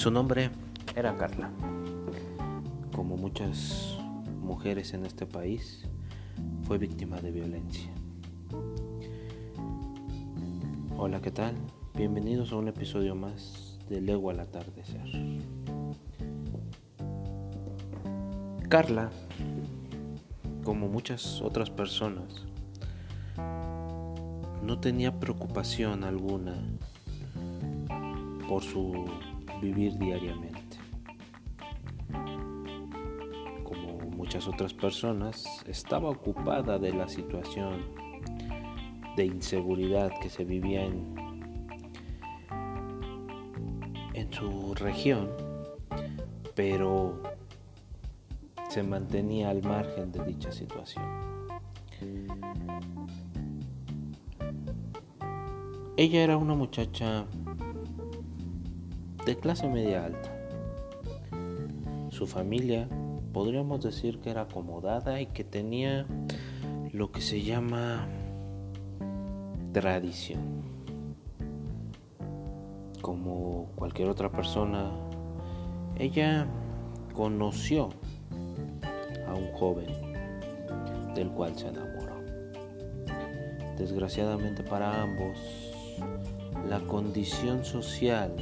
Su nombre era Carla. Como muchas mujeres en este país, fue víctima de violencia. Hola, ¿qué tal? Bienvenidos a un episodio más de Lego al atardecer. Carla, como muchas otras personas, no tenía preocupación alguna por su vivir diariamente. Como muchas otras personas, estaba ocupada de la situación de inseguridad que se vivía en, en su región, pero se mantenía al margen de dicha situación. Ella era una muchacha de clase media alta. Su familia podríamos decir que era acomodada y que tenía lo que se llama tradición. Como cualquier otra persona, ella conoció a un joven del cual se enamoró. Desgraciadamente para ambos, la condición social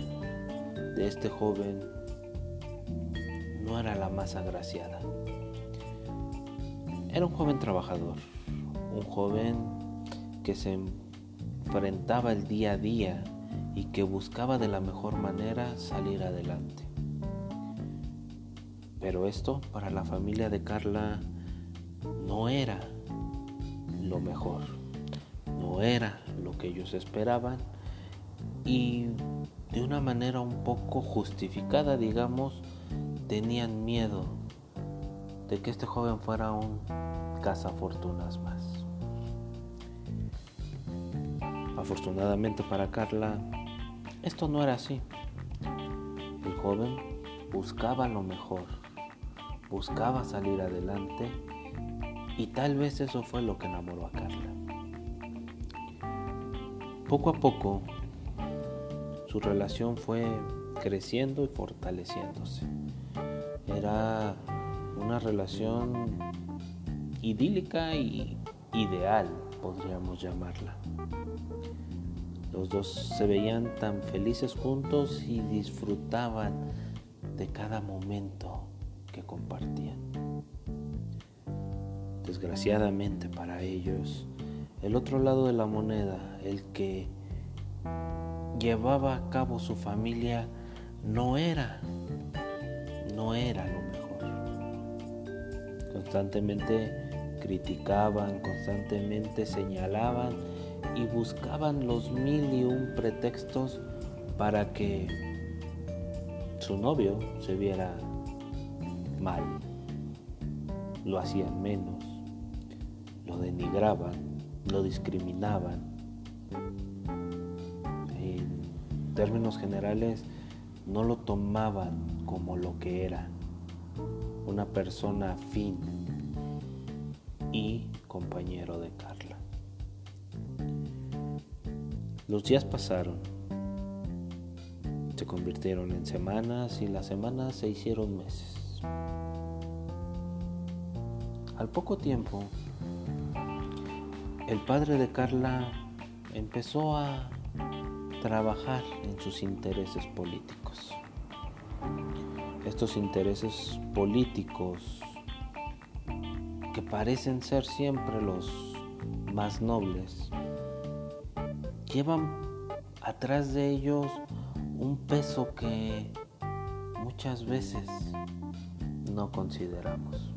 de este joven no era la más agraciada. Era un joven trabajador, un joven que se enfrentaba el día a día y que buscaba de la mejor manera salir adelante. Pero esto para la familia de Carla no era lo mejor, no era lo que ellos esperaban y de una manera un poco justificada, digamos, tenían miedo de que este joven fuera un cazafortunas más. Afortunadamente para Carla, esto no era así. El joven buscaba lo mejor, buscaba salir adelante y tal vez eso fue lo que enamoró a Carla. Poco a poco, su relación fue creciendo y fortaleciéndose. Era una relación idílica y ideal, podríamos llamarla. Los dos se veían tan felices juntos y disfrutaban de cada momento que compartían. Desgraciadamente para ellos, el otro lado de la moneda, el que llevaba a cabo su familia no era, no era lo mejor. Constantemente criticaban, constantemente señalaban y buscaban los mil y un pretextos para que su novio se viera mal. Lo hacían menos, lo denigraban, lo discriminaban términos generales no lo tomaban como lo que era, una persona afín y compañero de Carla. Los días pasaron, se convirtieron en semanas y las semanas se hicieron meses. Al poco tiempo, el padre de Carla empezó a trabajar en sus intereses políticos. Estos intereses políticos que parecen ser siempre los más nobles, llevan atrás de ellos un peso que muchas veces no consideramos.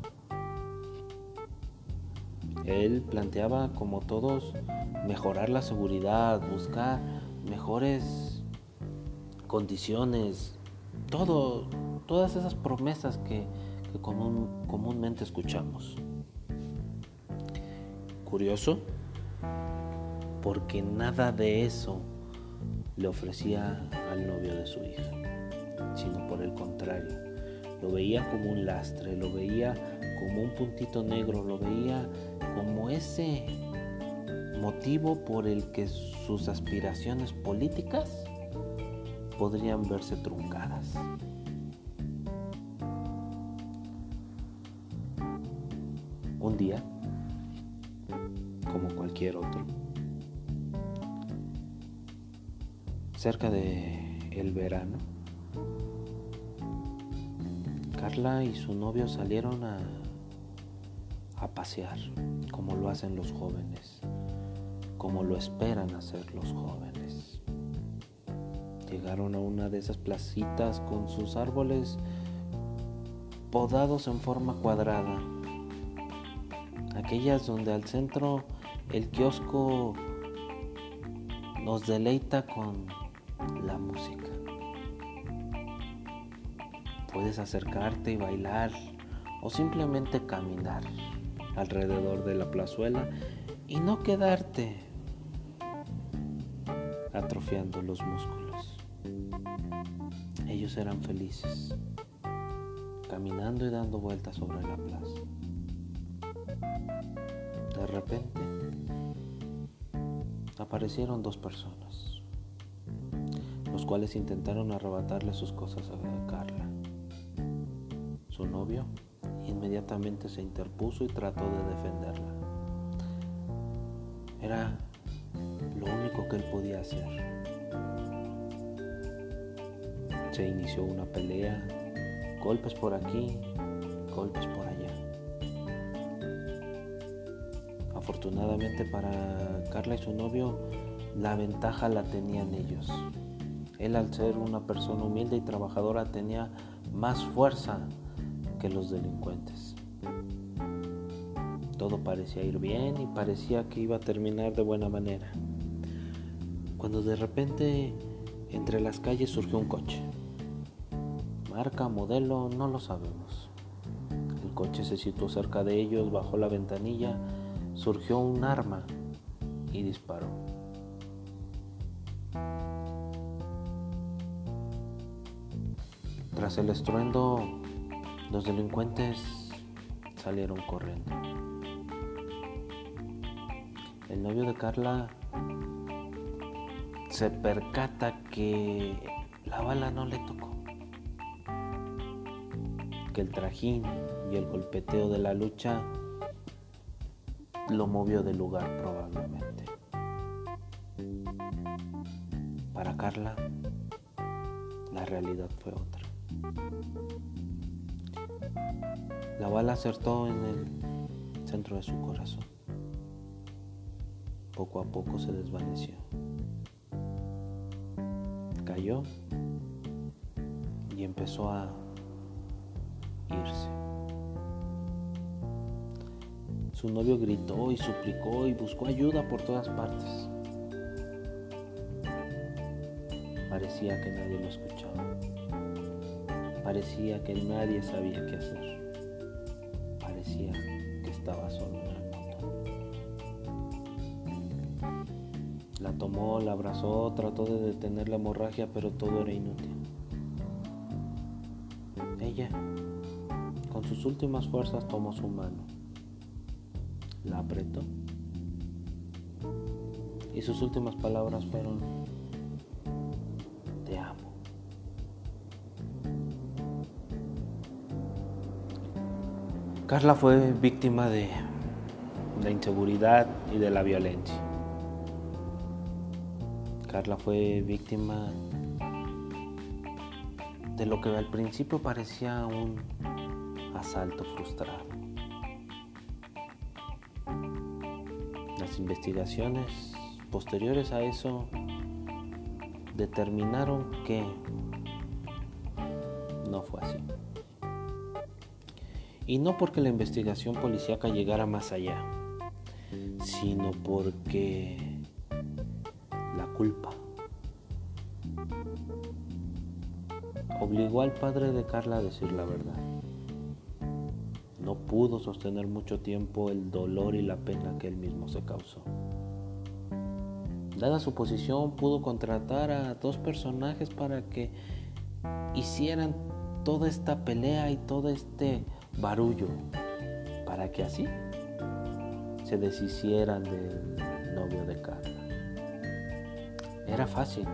Él planteaba, como todos, mejorar la seguridad, buscar mejores condiciones, todo, todas esas promesas que, comúnmente escuchamos. Curioso, porque nada de eso le ofrecía al novio de su hija, sino por el contrario, lo veía como un lastre, lo veía como un puntito negro, lo veía como ese motivo por el que sus aspiraciones políticas podrían verse truncadas. Un día, como cualquier otro, cerca de el verano, Carla y su novio salieron a, a pasear, como lo hacen los jóvenes, como lo esperan hacer los jóvenes. Llegaron a una de esas placitas con sus árboles podados en forma cuadrada, aquellas donde al centro el kiosco nos deleita con la música. Puedes acercarte y bailar o simplemente caminar alrededor de la plazuela y no quedarte atrofiando los músculos. Ellos eran felices, caminando y dando vueltas sobre la plaza. De repente aparecieron dos personas, los cuales intentaron arrebatarle sus cosas a Carla. Su novio inmediatamente se interpuso y trató de defenderla. Era lo único que él podía hacer. Se inició una pelea, golpes por aquí, golpes por allá. Afortunadamente para Carla y su novio, la ventaja la tenían ellos. Él al ser una persona humilde y trabajadora tenía más fuerza que los delincuentes. Todo parecía ir bien y parecía que iba a terminar de buena manera. Cuando de repente entre las calles surgió un coche. Marca, modelo, no lo sabemos. El coche se situó cerca de ellos, bajó la ventanilla, surgió un arma y disparó. Tras el estruendo los delincuentes salieron corriendo. El novio de Carla se percata que la bala no le tocó, que el trajín y el golpeteo de la lucha lo movió del lugar probablemente. Para Carla, la realidad fue otra. La bala acertó en el centro de su corazón. Poco a poco se desvaneció. Cayó y empezó a irse. Su novio gritó y suplicó y buscó ayuda por todas partes. Parecía que nadie lo escuchaba. Parecía que nadie sabía qué hacer. Parecía que estaba solo tomó, la abrazó, trató de detener la hemorragia, pero todo era inútil. Ella, con sus últimas fuerzas, tomó su mano, la apretó y sus últimas palabras fueron, te amo. Carla fue víctima de la inseguridad y de la violencia. Carla fue víctima de lo que al principio parecía un asalto frustrado. Las investigaciones posteriores a eso determinaron que no fue así. Y no porque la investigación policíaca llegara más allá, sino porque obligó al padre de Carla a decir la verdad. No pudo sostener mucho tiempo el dolor y la pena que él mismo se causó. Dada su posición, pudo contratar a dos personajes para que hicieran toda esta pelea y todo este barullo para que así se deshicieran de. Era fácil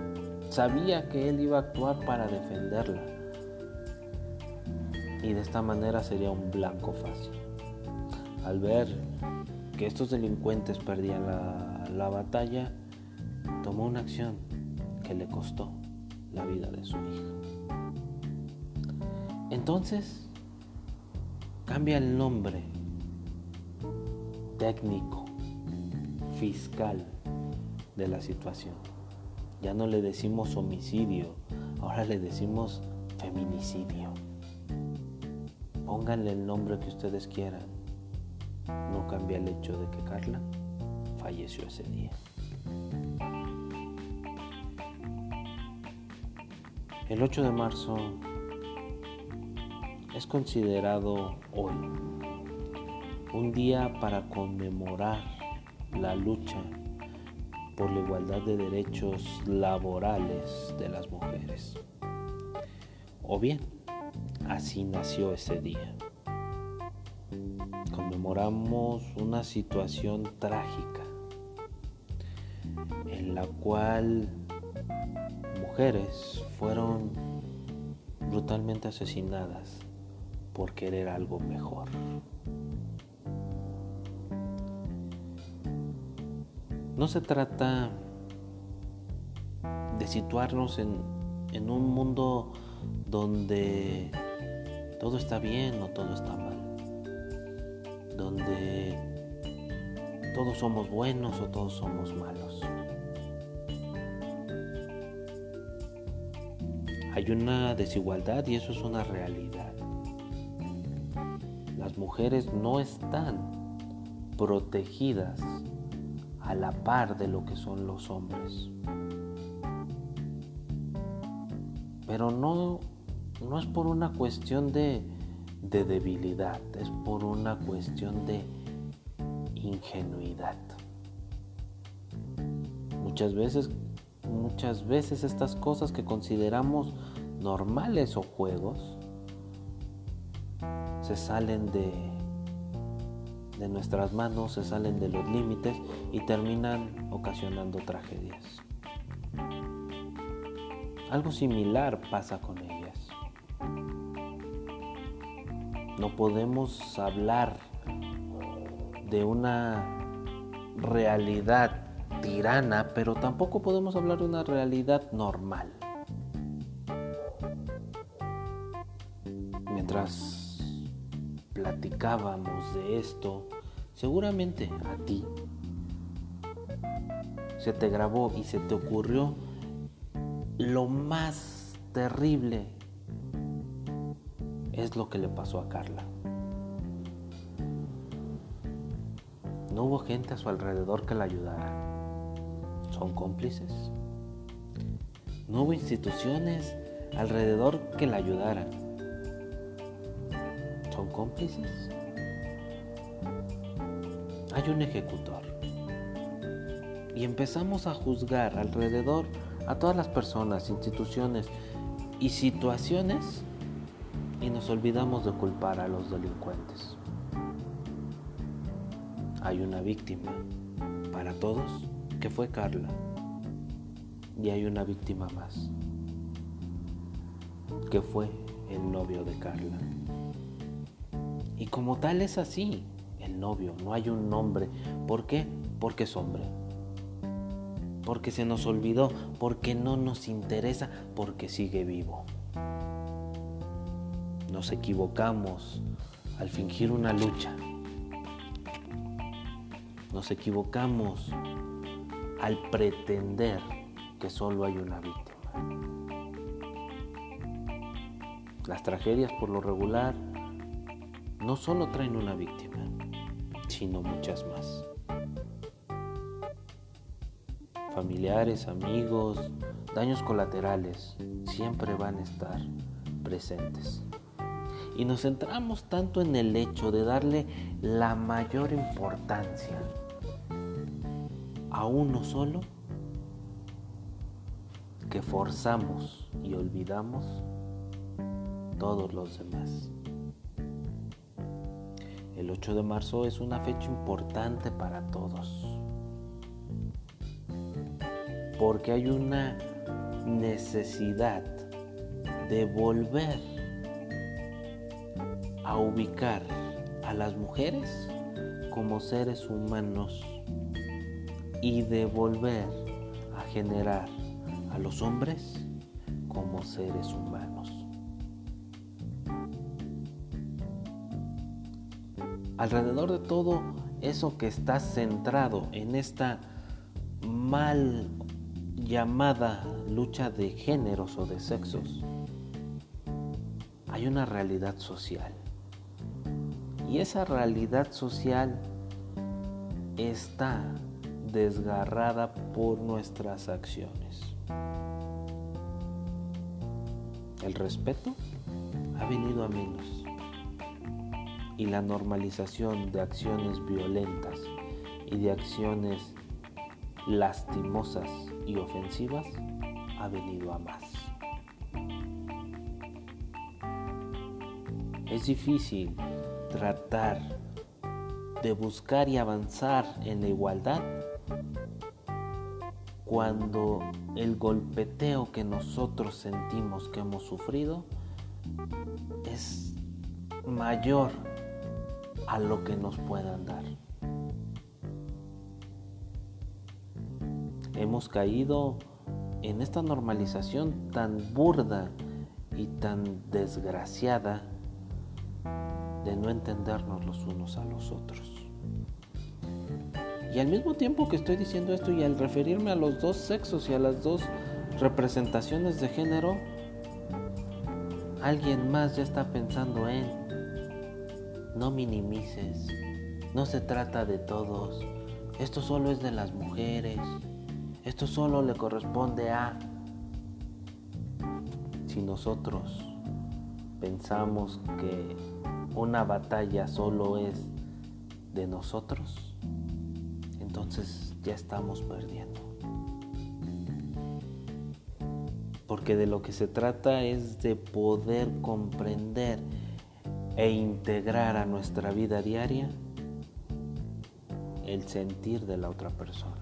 sabía que él iba a actuar para defenderla. Y de esta manera sería un blanco fácil. Al ver que estos delincuentes perdían la, la batalla, tomó una acción que le costó la vida de su hija. Entonces, cambia el nombre técnico, fiscal de la situación. Ya no le decimos homicidio, ahora le decimos feminicidio. Pónganle el nombre que ustedes quieran. No cambia el hecho de que Carla falleció ese día. El 8 de marzo es considerado hoy un día para conmemorar la lucha por la igualdad de derechos laborales de las mujeres. O bien, así nació ese día. Conmemoramos una situación trágica en la cual mujeres fueron brutalmente asesinadas por querer algo mejor. No se trata de situarnos en, en, un mundo donde todo está bien o todo está mal, donde todos somos buenos o todos somos malos. Hay una desigualdad y eso es una realidad. Las mujeres no están protegidas a la par de lo que son los hombres. Pero no, no es por una cuestión de, de debilidad, es por una cuestión de ingenuidad. Muchas veces, muchas veces estas cosas que consideramos normales o juegos se salen de, de nuestras manos, se salen de los límites y terminan ocasionando tragedias. Algo similar pasa con ellas. No podemos hablar de una realidad tirana, pero tampoco podemos hablar de una realidad normal. Mientras platicábamos de esto, seguramente a ti se te grabó y se te ocurrió lo más terrible es lo que le pasó a Carla. No hubo gente a su alrededor que la ayudara. ¿Son cómplices? No hubo instituciones alrededor que la ayudaran. ¿Son cómplices? Hay un ejecutor. Y empezamos a juzgar alrededor a todas las personas, instituciones y situaciones y nos olvidamos de culpar a los delincuentes. Hay una víctima para todos que fue Carla y hay una víctima más que fue el novio de Carla. Y como tal es así, el novio, no hay un nombre. ¿Por qué? Porque es hombre. Porque se nos olvidó, porque no nos interesa, porque sigue vivo. Nos equivocamos al fingir una lucha. Nos equivocamos al pretender que solo hay una víctima. Las tragedias por lo regular no solo traen una víctima, sino muchas más. Familiares, amigos, daños colaterales siempre van a estar presentes. Y nos centramos tanto en el hecho de darle la mayor importancia a uno solo que forzamos y olvidamos todos los demás. El 8 de marzo es una fecha importante para todos. Porque hay una necesidad de volver a ubicar a las mujeres como seres humanos y de volver a generar a los hombres como seres humanos. Alrededor de todo eso que está centrado en esta mal llamada lucha de géneros o de sexos, hay una realidad social. Y esa realidad social está desgarrada por nuestras acciones. El respeto ha venido a menos y la normalización de acciones violentas y de acciones lastimosas y ofensivas ha venido a más. Es difícil tratar de buscar y avanzar en la igualdad cuando el golpeteo que nosotros sentimos que hemos sufrido es mayor a lo que nos puedan dar. Hemos caído en esta normalización tan burda y tan desgraciada de no entendernos los unos a los otros. Y al mismo tiempo que estoy diciendo esto y al referirme a los dos sexos y a las dos representaciones de género, alguien más ya está pensando en, no minimices, no se trata de todos, esto solo es de las mujeres, esto solo le corresponde a... Si nosotros pensamos que una batalla solo es de nosotros, entonces ya estamos perdiendo. Porque de lo que se trata es de poder comprender e integrar a nuestra vida diaria el sentir de la otra persona.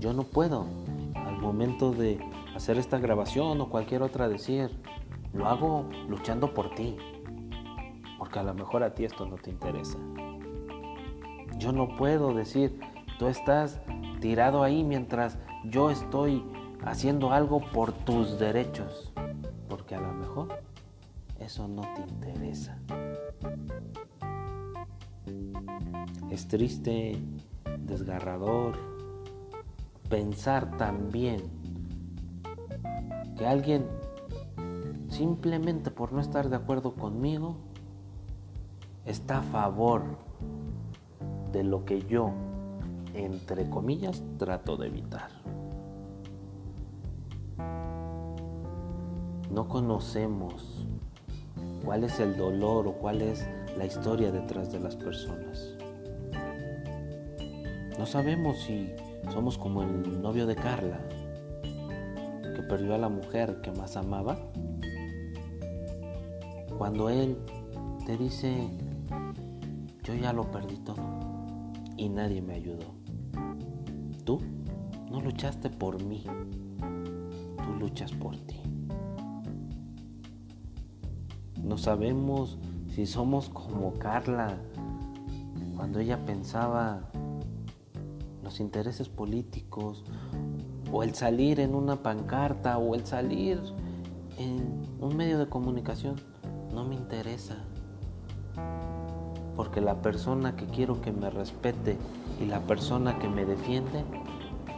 Yo no puedo al momento de hacer esta grabación o cualquier otra decir, lo hago luchando por ti, porque a lo mejor a ti esto no te interesa. Yo no puedo decir, tú estás tirado ahí mientras yo estoy haciendo algo por tus derechos, eso no te interesa. Es triste, desgarrador pensar también que alguien simplemente por no estar de acuerdo conmigo, está a favor de lo que yo, entre comillas, trato de evitar. No conocemos cuál es el dolor o cuál es la historia detrás de las personas. No sabemos si somos como el novio de Carla, que perdió a la mujer que más amaba cuando Él te dice, yo ya lo perdí todo y nadie me ayudó. Tú no luchaste por mí, tú luchas por ti. No sabemos si somos como Carla cuando ella pensaba los intereses políticos o el salir en una pancarta o el salir en un medio de comunicación no me interesa. Porque la persona que quiero que me respete y la persona que me defiende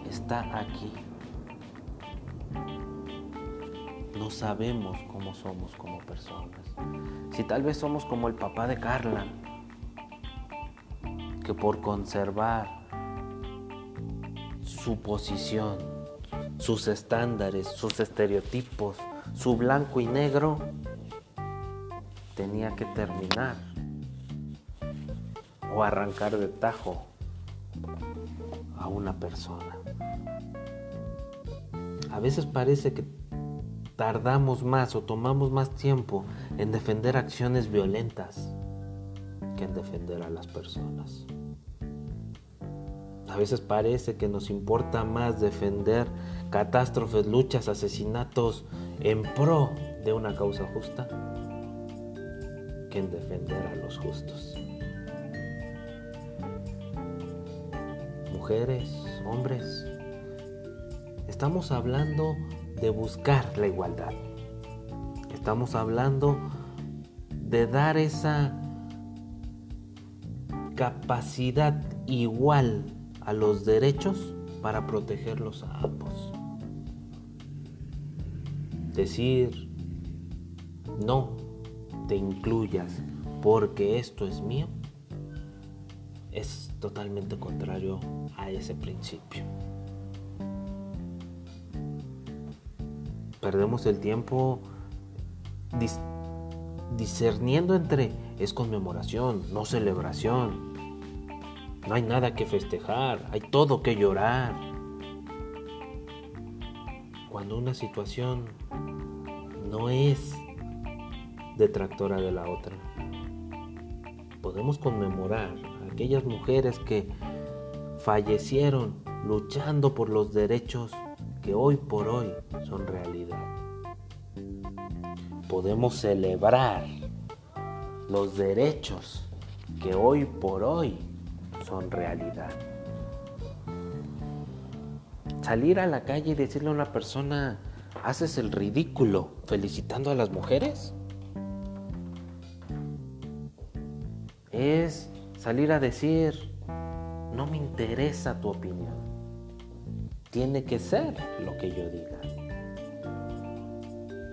está aquí. Sabemos cómo somos como personas. Si tal vez somos como el papá de Carla, que por conservar su posición, sus estándares, sus estereotipos, su blanco y negro, tenía que terminar o arrancar de tajo a una persona. A veces parece que tardamos más o tomamos más tiempo en defender acciones violentas que en defender a las personas. A veces parece que nos importa más defender catástrofes, luchas, asesinatos en pro de una causa justa que en defender a los justos. Mujeres, hombres, estamos hablando de buscar la igualdad. Estamos hablando de dar esa capacidad igual a los derechos para protegerlos a ambos. Decir, no te incluyas porque esto es mío, es totalmente contrario a ese principio. Perdemos el tiempo discerniendo entre es conmemoración, no celebración. No hay nada que festejar, hay todo que llorar. Cuando una situación no es detractora de la otra. Podemos conmemorar a aquellas mujeres que fallecieron luchando por los derechos que hoy por hoy son realidad. Podemos celebrar los derechos que hoy por hoy son realidad. Salir a la calle y decirle a una persona, haces el ridículo felicitando a las mujeres, es salir a decir, no me interesa tu opinión. Tiene que ser lo que yo diga.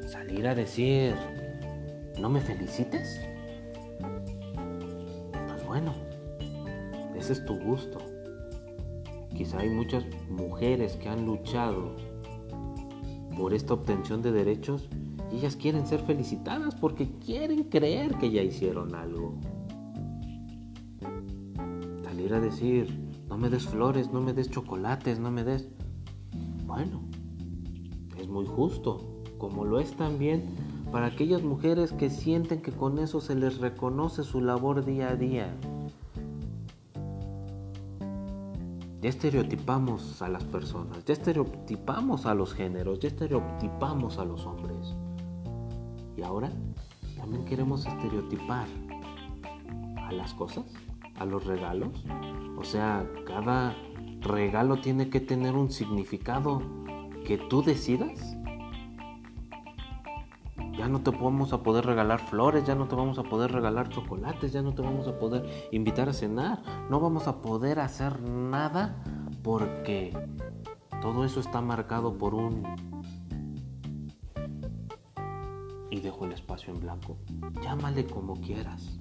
Salir a decir, no me felicites. Pues bueno, ese es tu gusto. Quizá hay muchas mujeres que han luchado por esta obtención de derechos y ellas quieren ser felicitadas porque quieren creer que ya hicieron algo a decir, no me des flores, no me des chocolates, no me des... Bueno, es muy justo, como lo es también para aquellas mujeres que sienten que con eso se les reconoce su labor día a día. Ya estereotipamos a las personas, ya estereotipamos a los géneros, ya estereotipamos a los hombres. Y ahora también queremos estereotipar a las cosas a los regalos. O sea, cada regalo tiene que tener un significado que tú decidas. Ya no te vamos a poder regalar flores, ya no te vamos a poder regalar chocolates, ya no te vamos a poder invitar a cenar, no vamos a poder hacer nada porque todo eso está marcado por un... Y dejo el espacio en blanco. Llámale como quieras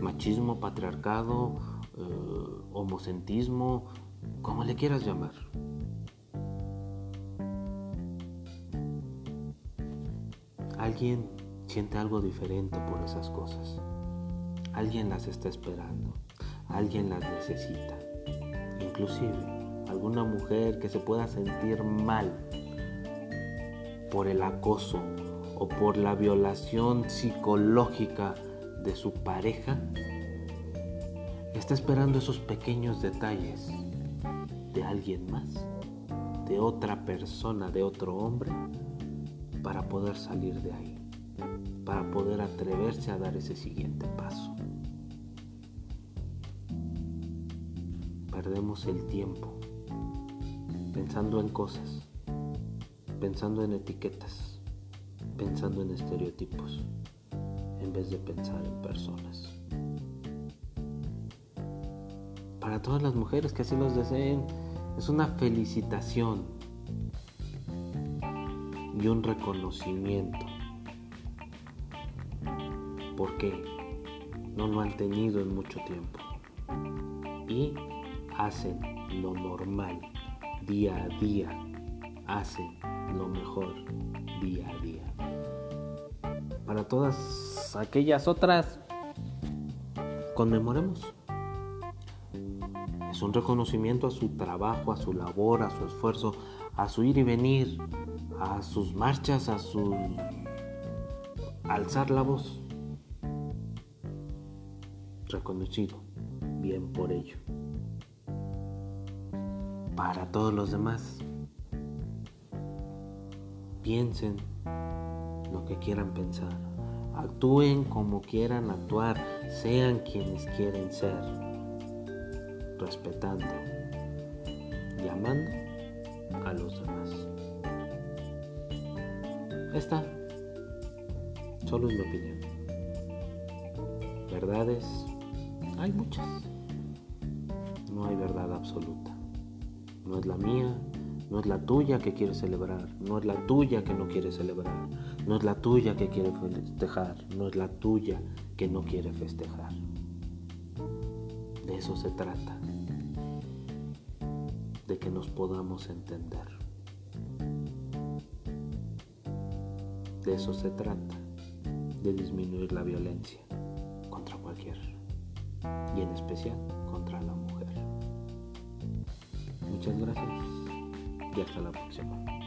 machismo, patriarcado, eh, homocentrismo, como le quieras llamar. Alguien siente algo diferente por esas cosas. Alguien las está esperando. Alguien las necesita. Inclusive alguna mujer que se pueda sentir mal por el acoso o por la violación psicológica de su pareja está esperando esos pequeños detalles de alguien más, de otra persona, de otro hombre, para poder salir de ahí, para poder atreverse a dar ese siguiente paso. Perdemos el tiempo pensando en cosas, pensando en etiquetas, pensando en estereotipos en vez de pensar en personas. Para todas las mujeres que así los deseen, es una felicitación y un reconocimiento. Porque no lo han tenido en mucho tiempo. Y hacen lo normal día a día. Hacen lo mejor día a día para todas aquellas otras, conmemoremos. Es un reconocimiento a su trabajo, a su labor, a su esfuerzo, a su ir y venir, a sus marchas, a su alzar la voz. Reconocido, bien por ello. Para todos los demás, piensen lo que quieran pensar, actúen como quieran actuar, sean quienes quieren ser, respetando y amando a los demás. Esta solo es mi opinión. Verdades hay muchas. No hay verdad absoluta. No es la mía, no es la tuya que quiere celebrar, no es la tuya que no quiere celebrar, no es la tuya que quiere festejar, no es la tuya que no quiere festejar. De eso se trata, de que nos podamos entender. De eso se trata, de disminuir la violencia contra cualquier, y en especial contra la mujer. Muchas gracias y hasta la próxima.